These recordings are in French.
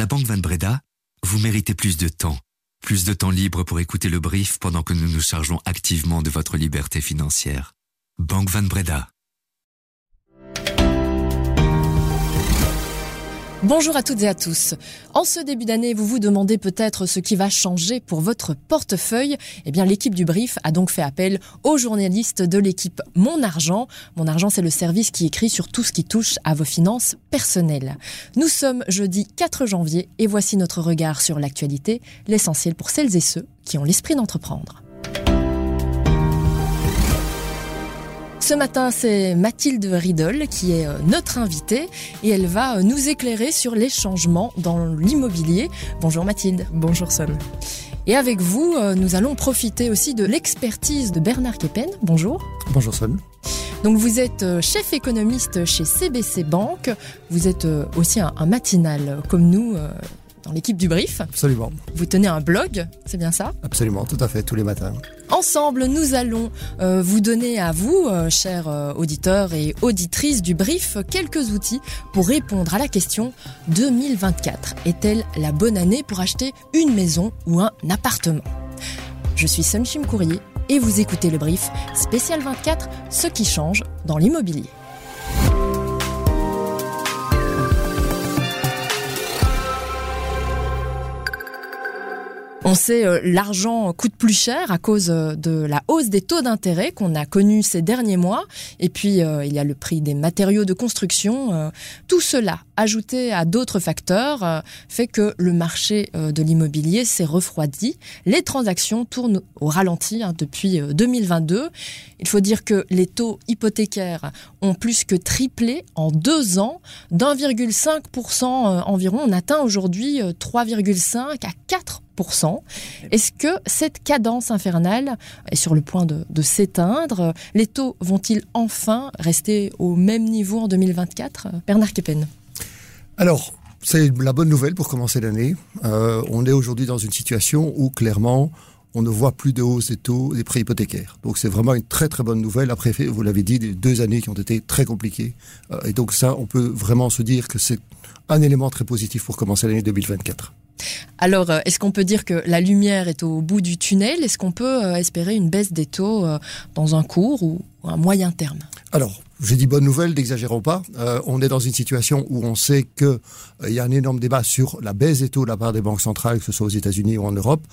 la Banque Van Breda, vous méritez plus de temps. Plus de temps libre pour écouter le brief pendant que nous nous chargeons activement de votre liberté financière. Banque Van Breda. Bonjour à toutes et à tous. En ce début d'année, vous vous demandez peut-être ce qui va changer pour votre portefeuille. Eh bien, l'équipe du Brief a donc fait appel aux journalistes de l'équipe Mon Argent. Mon Argent, c'est le service qui écrit sur tout ce qui touche à vos finances personnelles. Nous sommes jeudi 4 janvier et voici notre regard sur l'actualité, l'essentiel pour celles et ceux qui ont l'esprit d'entreprendre. Ce matin, c'est Mathilde Riedel qui est euh, notre invitée et elle va euh, nous éclairer sur les changements dans l'immobilier. Bonjour Mathilde. Bonjour Son. Et avec vous, euh, nous allons profiter aussi de l'expertise de Bernard Kepen. Bonjour. Bonjour Son. Donc vous êtes chef économiste chez CBC Banque. Vous êtes aussi un, matinal comme nous dans l'équipe du Brief. Absolument. Vous tenez un blog, c'est bien ça? Absolument, tout à fait, tous les matins. Ensemble, nous allons euh, vous donner à vous, euh, chers euh, auditeurs et auditrices du Brief, quelques outils pour répondre à la question 2024 est-elle la bonne année pour acheter une maison ou un appartement? Je suis Sunshim Courrier et vous écoutez le Brief spécial 24, ce qui change dans l'immobilier. On sait euh, l'argent coûte plus cher à cause euh, de la hausse des taux d'intérêt qu'on a connus ces derniers mois. Et puis euh, il y a le prix des matériaux de construction. tout cela, ajouté à d'autres facteurs, fait que le marché de l'immobilier s'est refroidi. Les transactions tournent au ralenti hein, depuis 2022. Il faut dire que les taux hypothécaires ont plus que triplé en deux ans, d'1,5% environ. On atteint aujourd'hui 3,5 à 4 est-ce que cette cadence infernale est sur le point de, s'éteindre? Les taux vont-ils enfin rester au même niveau en 2024 Bernard Kepen. Alors, c'est la bonne nouvelle pour commencer l'année. Euh, on est aujourd'hui dans une situation où clairement, on ne voit plus de hausse des taux des prêts hypothécaires. Donc c'est vraiment une très très bonne nouvelle. Après, vous l'avez dit, des deux années qui ont été très compliquées. Euh, et donc ça, on peut vraiment se dire que c'est un élément très positif pour commencer l'année 2024. Alors, euh, est-ce qu'on peut dire que la lumière est au bout du tunnel? Est-ce qu'on peut euh, espérer une baisse des taux euh, dans un court ou un moyen terme? J'ai dit bonne nouvelle, n'exagérons pas. on est dans une situation où on sait qu'il y a un énorme débat sur la baisse des taux de la part des banques centrales, que ce soit aux États-Unis ou en Europe.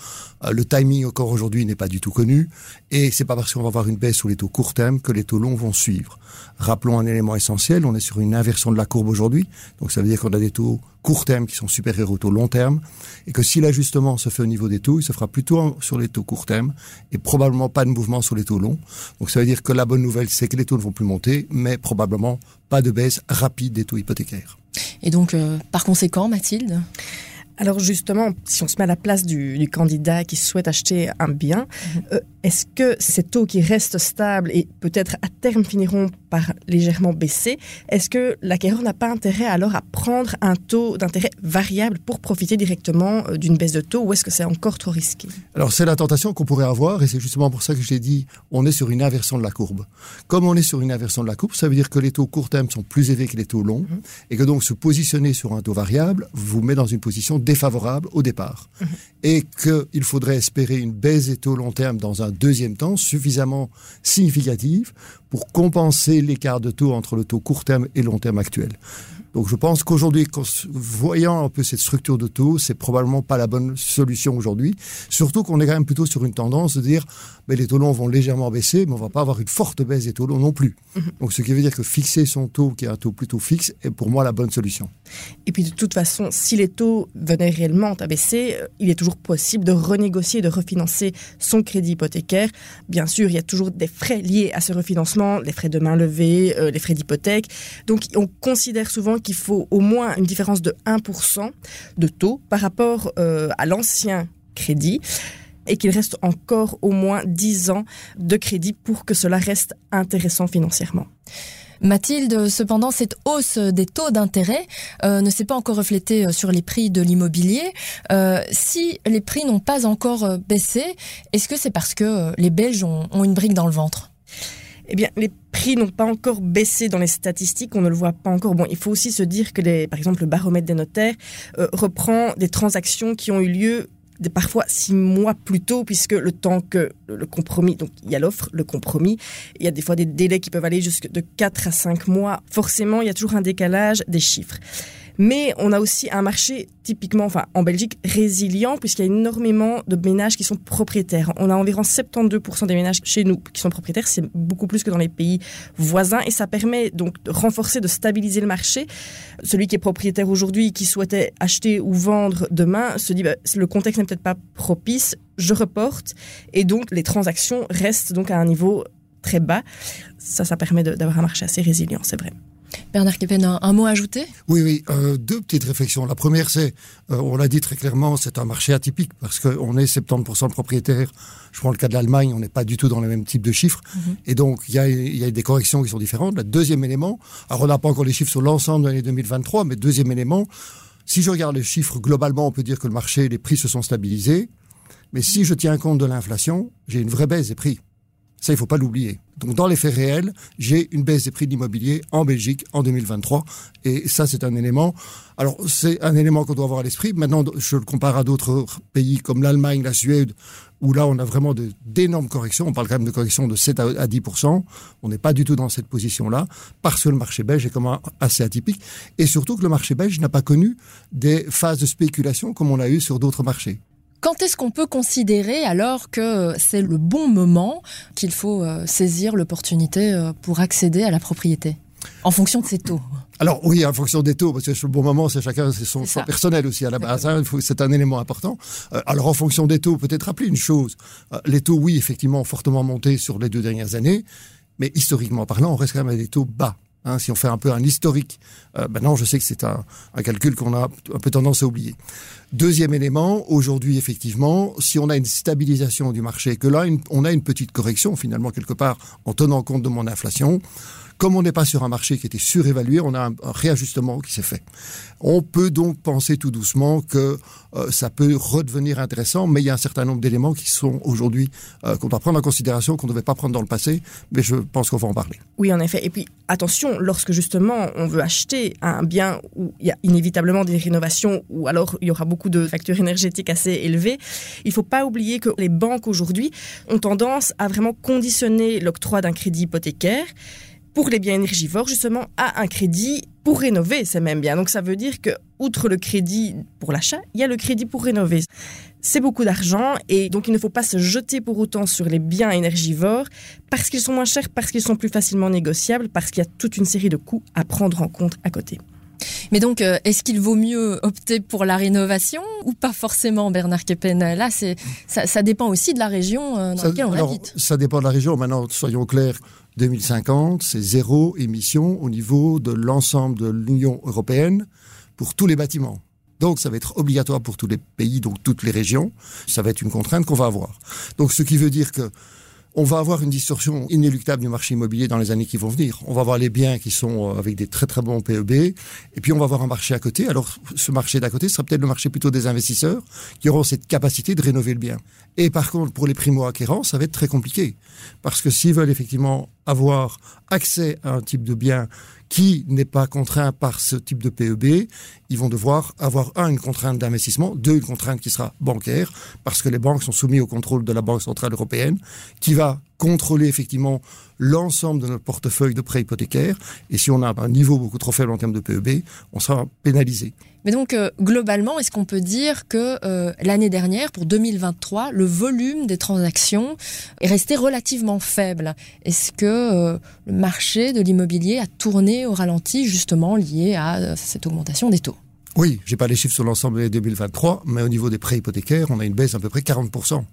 le timing encore aujourd'hui n'est pas du tout connu, et c'est pas parce qu'on va avoir une baisse sur les taux court terme que les taux longs vont suivre. Rappelons un élément essentiel, on est sur une inversion de la courbe aujourd'hui, donc ça veut dire qu'on a des taux court terme qui sont supérieurs aux taux long terme, et que si l'ajustement se fait au niveau des taux, il se fera plutôt sur les taux court terme, et probablement pas de mouvement sur les taux longs. Donc ça veut dire que la bonne nouvelle, c'est que les taux ne vont plus monter, mais probablement pas de baisse rapide des taux hypothécaires. Et donc, euh, par conséquent, Mathilde? Alors justement, si on se met à la place du, candidat qui souhaite acheter un bien, mhm. euh, est-ce que ces taux qui restent stables et peut-être à terme finiront par légèrement baisser, est-ce que l'acquéreur n'a pas intérêt alors à prendre un taux d'intérêt variable pour profiter directement euh, d'une baisse de taux ou est-ce que c'est encore trop risqué? Alors c'est la tentation qu'on pourrait avoir et c'est justement pour ça que j'ai dit on est sur une inversion de la courbe. Comme on est sur une inversion de la courbe, ça veut dire que les taux court terme sont plus élevés que les taux longs mhm. et que donc se positionner sur un taux variable vous met dans une position défavorable au départ. Mhm. Et qu'il faudrait espérer une baisse des taux long terme dans un deuxième temps suffisamment significative pour compenser l'écart de taux entre le taux court terme et long terme actuel. Donc je pense qu'aujourd'hui, voyant un peu cette structure de taux, c'est probablement pas la bonne solution aujourd'hui. Surtout qu'on est quand même plutôt sur une tendance de dire, mais les taux longs vont légèrement baisser, mais on va pas avoir une forte baisse des taux longs non plus. Mhm. Donc ce qui veut dire que fixer son taux, qui est un taux plutôt fixe, est pour moi la bonne solution. Et puis de toute façon, si les taux venaient réellement à baisser, euh, il est toujours possible de renégocier, de refinancer son crédit hypothécaire. Bien sûr, il y a toujours des frais liés à ce refinancement, les frais de main levée, euh, les frais d'hypothèque. Donc on considère souvent qu'il faut au moins une différence de 1% de taux par rapport euh, à l'ancien crédit et qu'il reste encore au moins 10 ans de crédit pour que cela reste intéressant financièrement. Mathilde, cependant, cette hausse des taux d'intérêt euh, ne s'est pas encore reflétée sur les prix de l'immobilier. Si les prix n'ont pas encore baissé, est-ce que c'est parce que les Belges ont une brique dans le ventre? Eh bien, les prix n'ont pas encore baissé dans les statistiques, on ne le voit pas encore. Bon, il faut aussi se dire que, par exemple, le baromètre des notaires euh, reprend des transactions qui ont eu lieu parfois six mois plus tôt, puisque le temps que le compromis, donc il y a l'offre, le compromis, il y a des fois des délais qui peuvent aller jusque de 4 à 5 mois. Forcément, il y a toujours un décalage des chiffres. Mais on a aussi un marché typiquement, enfin en Belgique, résilient puisqu'il y a énormément de ménages qui sont propriétaires. On a environ 72% des ménages chez nous qui sont propriétaires, c'est beaucoup plus que dans les pays voisins et ça permet donc de renforcer, de stabiliser le marché. Celui qui est propriétaire aujourd'hui, qui souhaitait acheter ou vendre demain, se dit bah, le contexte n'est peut-être pas propice, je reporte et donc les transactions restent donc à un niveau très bas. Ça, ça permet d'avoir un marché assez résilient, c'est vrai. Bernard Kepen, un, mot à ajouter? Oui, oui, euh, deux petites réflexions. La première, c'est, euh, on l'a dit très clairement, c'est un marché atypique parce qu'on est 70% de propriétaires. Je prends le cas de l'Allemagne, on n'est pas du tout dans le même type de chiffres. Mhm. Et donc, il y a, y a, des corrections qui sont différentes. Le deuxième élément, alors on n'a pas encore les chiffres sur l'ensemble de l'année 2023, mais deuxième élément, si je regarde les chiffres globalement, on peut dire que le marché, les prix se sont stabilisés. Mais si je tiens compte de l'inflation, j'ai une vraie baisse des prix. Ça, il faut pas l'oublier. Donc, dans les faits réels, j'ai une baisse des prix de l'immobilier en Belgique en 2023. Et ça, c'est un élément. Alors, c'est un élément qu'on doit avoir à l'esprit. Maintenant, je le compare à d'autres pays comme l'Allemagne, la Suède, où là, on a vraiment d'énormes corrections. On parle quand même de corrections de 7 à 10 On n'est pas du tout dans cette position-là, parce que le marché belge est quand même assez atypique. Et surtout que le marché belge n'a pas connu des phases de spéculation comme on a eu sur d'autres marchés. Quand est-ce qu'on peut considérer alors que c'est le bon moment qu'il faut euh, saisir l'opportunité euh, pour accéder à la propriété? En fonction de ses taux alors oui, en fonction des taux, parce que le bon moment, c'est chacun, c'est son choix personnel aussi à la base. Hein, c'est un élément important. Euh, alors en fonction des taux, peut-être rappeler une chose. les taux, oui, effectivement, ont fortement monté sur les deux dernières années, mais historiquement parlant, on reste quand même à des taux bas. Hein, si on fait un peu un historique, euh, maintenant je sais que c'est un, calcul qu'on a un peu tendance à oublier. Deuxième élément, aujourd'hui effectivement, si on a une stabilisation du marché, que là on a une petite correction finalement quelque part en tenant compte de mon inflation, comme on n'est pas sur un marché qui était surévalué, on a un, réajustement qui s'est fait. On peut donc penser tout doucement que euh, ça peut redevenir intéressant, mais il y a un certain nombre d'éléments qui sont aujourd'hui euh, qu'on doit prendre en considération, qu'on ne devait pas prendre dans le passé, mais je pense qu'on va en parler. Oui, en effet. Et puis attention, lorsque justement on veut acheter un bien où il y a inévitablement des rénovations, ou alors il y aura beaucoup de factures énergétiques assez élevées, il ne faut pas oublier que les banques aujourd'hui ont tendance à vraiment conditionner l'octroi d'un crédit hypothécaire pour les biens énergivores, justement, à un crédit pour rénover ces mêmes biens. Donc ça veut dire que, outre le crédit pour l'achat, il y a le crédit pour rénover. C'est beaucoup d'argent et donc il ne faut pas se jeter pour autant sur les biens énergivores parce qu'ils sont moins chers, parce qu'ils sont plus facilement négociables, parce qu'il y a toute une série de coûts à prendre en compte à côté. Mais donc, euh, est-ce qu'il vaut mieux opter pour la rénovation ou pas forcément, Bernard Kepen? Là, c'est, ça, dépend aussi de la région euh, dans laquelle on habite. Ça dépend de la région. Maintenant, soyons clairs, 2050, c'est zéro émission au niveau de l'ensemble de l'Union européenne pour tous les bâtiments. Donc ça va être obligatoire pour tous les pays, donc toutes les régions. Ça va être une contrainte qu'on va avoir. Donc ce qui veut dire que on va avoir une distorsion inéluctable du marché immobilier dans les années qui vont venir. On va avoir les biens qui sont euh, avec des très très bons PEB, et puis on va avoir un marché à côté. Alors ce marché d'à côté sera peut-être le marché plutôt des investisseurs qui auront cette capacité de rénover le bien. Et par contre, pour les primo-acquérants, ça va être très compliqué. Parce que s'ils veulent effectivement avoir accès à un type de bien qui n'est pas contraint par ce type de PEB, ils vont devoir avoir, un, une contrainte d'investissement, deux, une contrainte qui sera bancaire, parce que les banques sont soumises au contrôle de la Banque Centrale Européenne, qui va contrôler effectivement l'ensemble de notre portefeuille de prêts hypothécaires. Et si on a un niveau beaucoup trop faible en termes de PEB, on sera pénalisé. Mais donc, euh, globalement, est-ce qu'on peut dire que euh, l'année dernière, pour 2023, le volume des transactions est resté relativement faible? Est-ce que euh, le marché de l'immobilier a tourné au ralenti, justement lié à cette augmentation des taux? Oui, j'ai pas les chiffres sur l'ensemble de 2023, mais au niveau des prêts hypothécaires, on a une baisse d'à peu près 40%.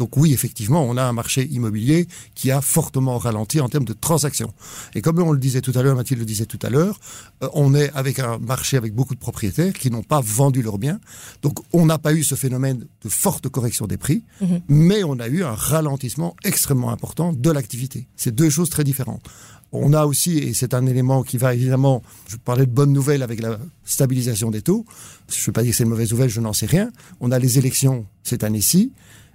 Donc oui, effectivement, on a un marché immobilier qui a fortement ralenti en termes de transactions. Et comme on le disait tout à l'heure, Mathilde le disait tout à l'heure, euh, on est avec un marché avec beaucoup de propriétaires qui n'ont pas vendu leurs biens. Donc on n'a pas eu ce phénomène de forte correction des prix, mhm. mais on a eu un ralentissement extrêmement important de l'activité. C'est deux choses très différentes. On a aussi, et c'est un élément qui va évidemment, je parlais de bonnes nouvelles avec la stabilisation des taux. Je ne veux pas dire que c'est une mauvaise nouvelle, je n'en sais rien. On a les élections cette année-ci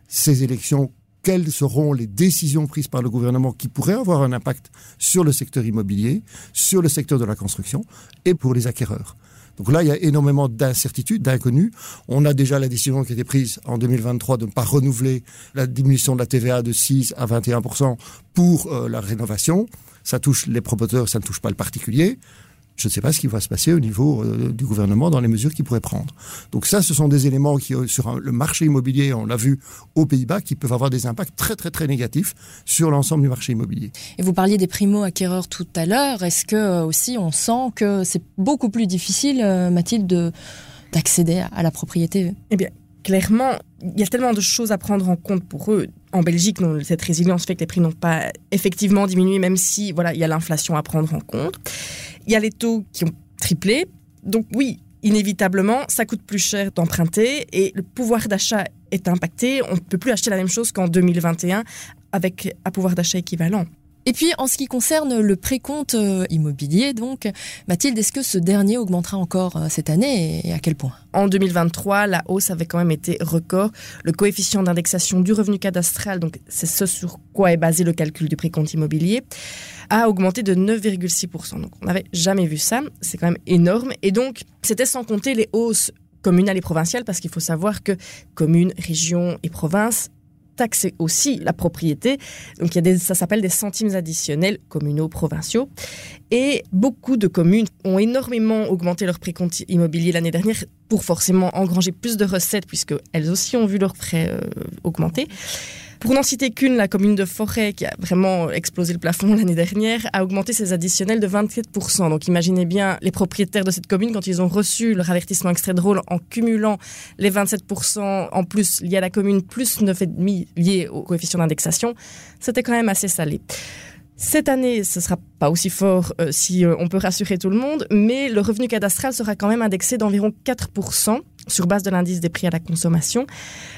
ces élections quelles seront les décisions prises par le gouvernement qui pourraient avoir un impact sur le secteur immobilier, sur le secteur de la construction et pour les acquéreurs? Donc là, il y a énormément d'incertitudes, d'inconnus. On a déjà la décision qui a été prise en 2023 de ne pas renouveler la diminution de la TVA de 6 à 21% pour euh, la rénovation. Ça touche les promoteurs, ça ne touche pas le particulier je ne sais pas ce qui va se passer au niveau euh, du gouvernement dans les mesures qu'il pourrait prendre. Donc ça, ce sont des éléments qui, euh, sur le marché immobilier, on l'a vu aux Pays-Bas, qui peuvent avoir des impacts très très très négatifs sur l'ensemble du marché immobilier. Et vous parliez des primo-acquéreurs tout à l'heure. Est-ce que euh, aussi on sent que c'est beaucoup plus difficile, Mathilde, d'accéder à la propriété? Eh bien, clairement, il y a tellement de choses à prendre en compte pour eux. En Belgique, cette résilience fait que les prix n'ont pas effectivement diminué, même si voilà, il y a l'inflation à prendre en compte. Il y a les taux qui ont triplé. Donc oui, inévitablement, ça coûte plus cher d'emprunter et le pouvoir d'achat est impacté. On ne peut plus acheter la même chose qu'en 2021 avec un pouvoir d'achat équivalent. Et puis, en ce qui concerne le précompte euh, immobilier, donc, Mathilde, est-ce que ce dernier augmentera encore euh, cette année et à quel point? En 2023, la hausse avait quand même été record. Le coefficient d'indexation du revenu cadastral, donc c'est ce sur quoi est basé le calcul du précompte immobilier, a augmenté de 9,6%. Donc, on n'avait jamais vu ça. C'est quand même énorme. Et donc, c'était sans compter les hausses communales et provinciales, parce qu'il faut savoir que communes, régions et provinces taxer aussi la propriété. Donc il y a ça s'appelle des centimes additionnels communaux, provinciaux. Et beaucoup de communes ont énormément augmenté leur précompte immobilier l'année dernière pour forcément engranger plus de recettes puisque elles aussi ont vu leurs frais euh, augmenter. Pour n'en citer qu'une, la commune de Forêt, qui a vraiment explosé le plafond l'année dernière, a augmenté ses additionnels de 27%. Donc imaginez bien les propriétaires de cette commune, quand ils ont reçu leur avertissement extrait drôle en cumulant les 27% en plus liés à la commune, plus 9,5% liés au coefficient d'indexation, c'était quand même assez salé. Cette année, ce sera pas aussi fort euh, si euh, on peut rassurer tout le monde, mais le revenu cadastral sera quand même indexé d'environ 4% sur base de l'indice des prix à la consommation.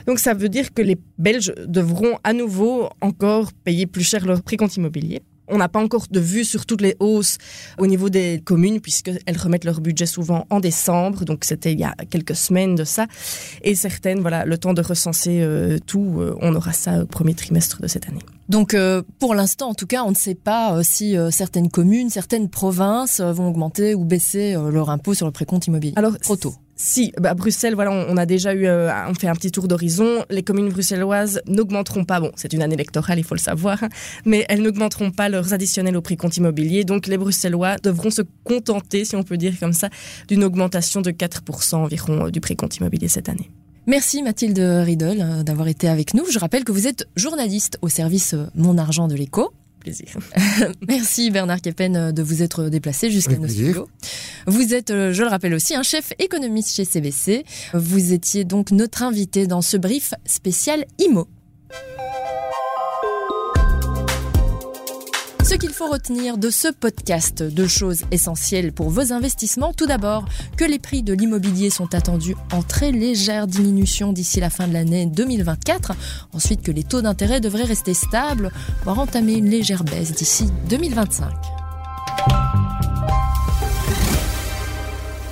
Donc ça veut dire que les Belges devront à nouveau encore payer plus cher leur prix compte immobilier. On n'a pas encore de vue sur toutes les hausses au niveau des communes puisqu'elles remettent leur budget souvent en décembre. Donc c'était il y a quelques semaines de ça. Et certaines, voilà, le temps de recenser euh, tout, euh, on aura ça au premier trimestre de cette année. Donc euh, pour l'instant, en tout cas, on ne sait pas si certaines communes, certaines provinces vont augmenter ou baisser leur impôt sur le précompte immobilier. Alors trop tôt. Si, bah, Bruxelles, voilà, on, a déjà eu, euh, on fait un petit tour d'horizon. Les communes bruxelloises n'augmenteront pas, bon, c'est une année électorale, il faut le savoir, mais elles n'augmenteront pas leurs additionnels au prix compte immobilier. Donc les Bruxellois devront se contenter, si on peut dire comme ça, d'une augmentation de 4% environ euh, du prix compte immobilier cette année. Merci Mathilde Riedel euh, d'avoir été avec nous. Je rappelle que vous êtes journaliste au service Mon Argent de l'écho. Merci Bernard Keppen de vous être déplacé jusqu'à nos studios. Vous êtes, euh, je le rappelle aussi, un chef économiste chez CBC. Vous étiez donc notre invité dans ce brief spécial IMO. Ce qu'il faut retenir de ce podcast, deux choses essentielles pour vos investissements. Tout d'abord, que les prix de l'immobilier sont attendus en très légère diminution d'ici la fin de l'année 2024. Ensuite, que les taux d'intérêt devraient rester stables, voire entamer une légère baisse d'ici 2025.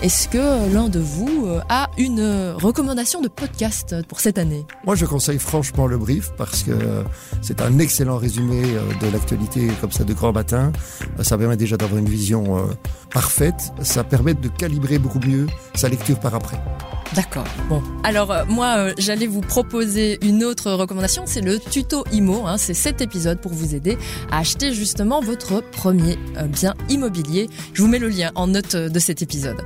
Est-ce que l'un de vous euh, a une euh, recommandation de podcast pour cette année? Moi, je conseille franchement le brief parce que c'est un excellent résumé euh, de l'actualité comme ça de grand matin. Ça permet déjà d'avoir une vision parfaite. Ça permet de calibrer beaucoup mieux sa lecture par après. D'accord. Bon, alors euh, moi, euh, j'allais vous proposer une autre recommandation, c'est le tuto IMO. Hein. c'est cet épisode pour vous aider à acheter justement votre premier euh, bien immobilier. Je vous mets le lien en note de cet épisode.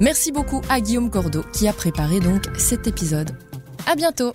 Merci beaucoup à Guillaume Cordeau qui a préparé donc cet épisode. À bientôt.